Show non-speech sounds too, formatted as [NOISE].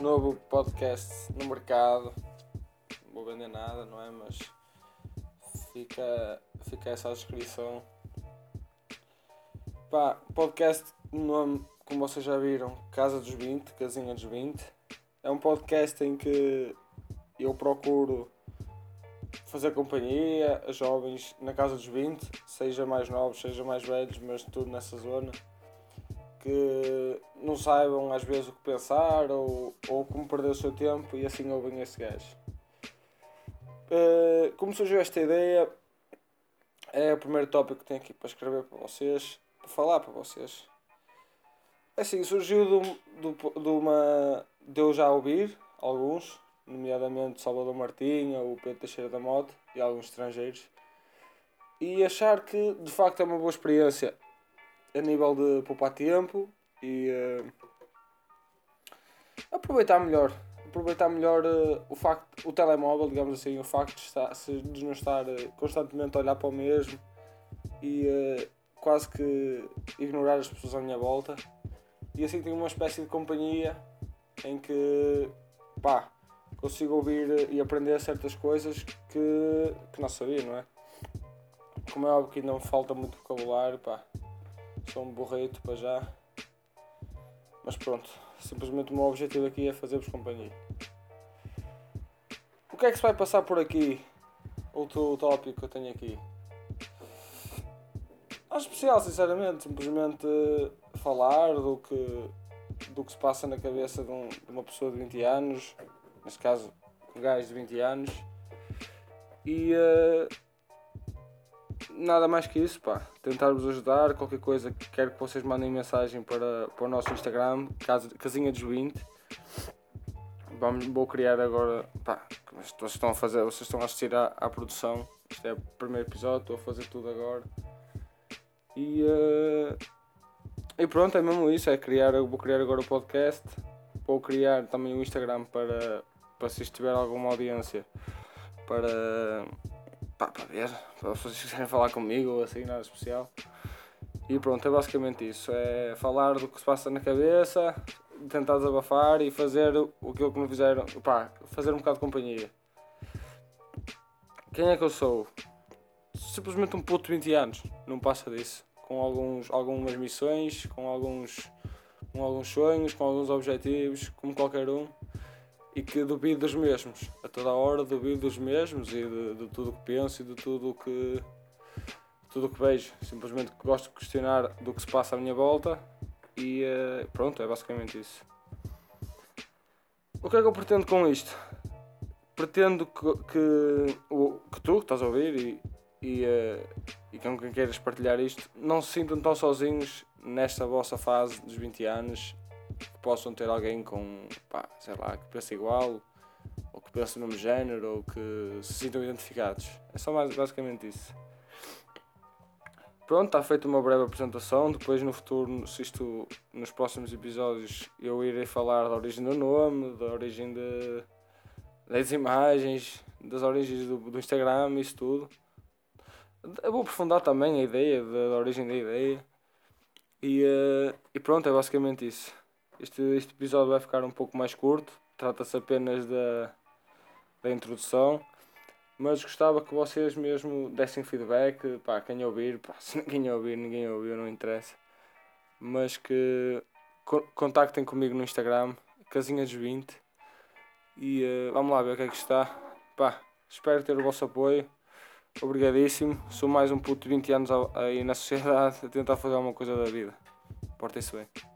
novo podcast no mercado. Não vou vender nada, não é? Mas fica, fica essa descrição. Pá, podcast, nome, como vocês já viram, Casa dos 20, Casinha dos 20. É um podcast em que eu procuro fazer companhia a jovens na casa dos 20, seja mais novos, seja mais velhos, mas tudo nessa zona que não saibam às vezes o que pensar ou, ou como perder o seu tempo e assim ouvem esse gajo. Uh, como surgiu esta ideia, é o primeiro tópico que tenho aqui para escrever para vocês, para falar para vocês. É assim, surgiu de, de, de uma. de eu já ouvir alguns, nomeadamente Salvador Martinha, o Pedro Teixeira da Moto e alguns estrangeiros, e achar que de facto é uma boa experiência a nível de poupar tempo e uh, aproveitar melhor. Aproveitar melhor uh, o facto, o telemóvel, digamos assim, o facto de, estar, de não estar uh, constantemente a olhar para o mesmo e quase que ignorar as pessoas à minha volta. E assim tenho uma espécie de companhia em que pá, consigo ouvir e aprender certas coisas que, que não sabia, não é? Como é óbvio que ainda me falta muito vocabulário, pá, sou um borreto para já. Mas pronto, simplesmente o meu objetivo aqui é fazer-vos companhia. O que é que se vai passar por aqui? Outro tópico que eu tenho aqui. Não especial, sinceramente, simplesmente falar do que, do que se passa na cabeça de, um, de uma pessoa de 20 anos, neste caso, um gajo de 20 anos, e uh, nada mais que isso, pá. Tentar-vos ajudar, qualquer coisa, quero que vocês mandem mensagem para, para o nosso Instagram, Casinha dos 20. Vamos, vou criar agora, pá, vocês estão a fazer, vocês estão a assistir à, à produção. Isto é o primeiro episódio, estou a fazer tudo agora. E, uh, e pronto, é mesmo isso, é criar, vou criar agora o podcast. Vou criar também o Instagram para, para se tiver alguma audiência para pá, para ver, para pessoas quiserem falar comigo ou assim, nada especial. E pronto, é basicamente isso. É falar do que se passa na cabeça, tentar desabafar e fazer o que me fizeram, pá, fazer um bocado de companhia. Quem é que eu sou? Simplesmente um puto de 20 anos, não passa disso. Com alguns, algumas missões, com alguns, com alguns sonhos, com alguns objetivos, como qualquer um e que duvido dos mesmos. A toda hora duvido dos mesmos e de, de tudo o que penso e de tudo o que tudo o que vejo. Simplesmente gosto de questionar do que se passa à minha volta e uh, pronto, é basicamente isso. O que é que eu pretendo com isto? Pretendo que, que, que tu, que estás a ouvir e, e, uh, e com quem queiras partilhar isto, não se sintam tão sozinhos nesta vossa fase dos 20 anos que possam ter alguém com, pá, sei lá, que pense igual, ou que pense no mesmo género, ou que se sintam identificados. É só mais basicamente isso. Pronto, está feita uma breve apresentação. Depois, no futuro, se isto, nos próximos episódios, eu irei falar da origem do nome, da origem de, das imagens, das origens do, do Instagram, isso tudo. Eu vou aprofundar também a ideia, da, da origem da ideia. E, uh, e pronto, é basicamente isso. Este, este episódio vai ficar um pouco mais curto, trata-se apenas da, da introdução, mas gostava que vocês mesmo dessem feedback, pá, quem ouvir, pá, [LAUGHS] se ninguém ouvir, ninguém ouviu, não interessa, mas que contactem comigo no Instagram, casinhas20, e uh, vamos lá ver o que é que está. Pá, espero ter o vosso apoio. Obrigadíssimo. Sou mais um puto de 20 anos aí na [LAUGHS] sociedade a tentar fazer alguma coisa da vida. Portem-se bem.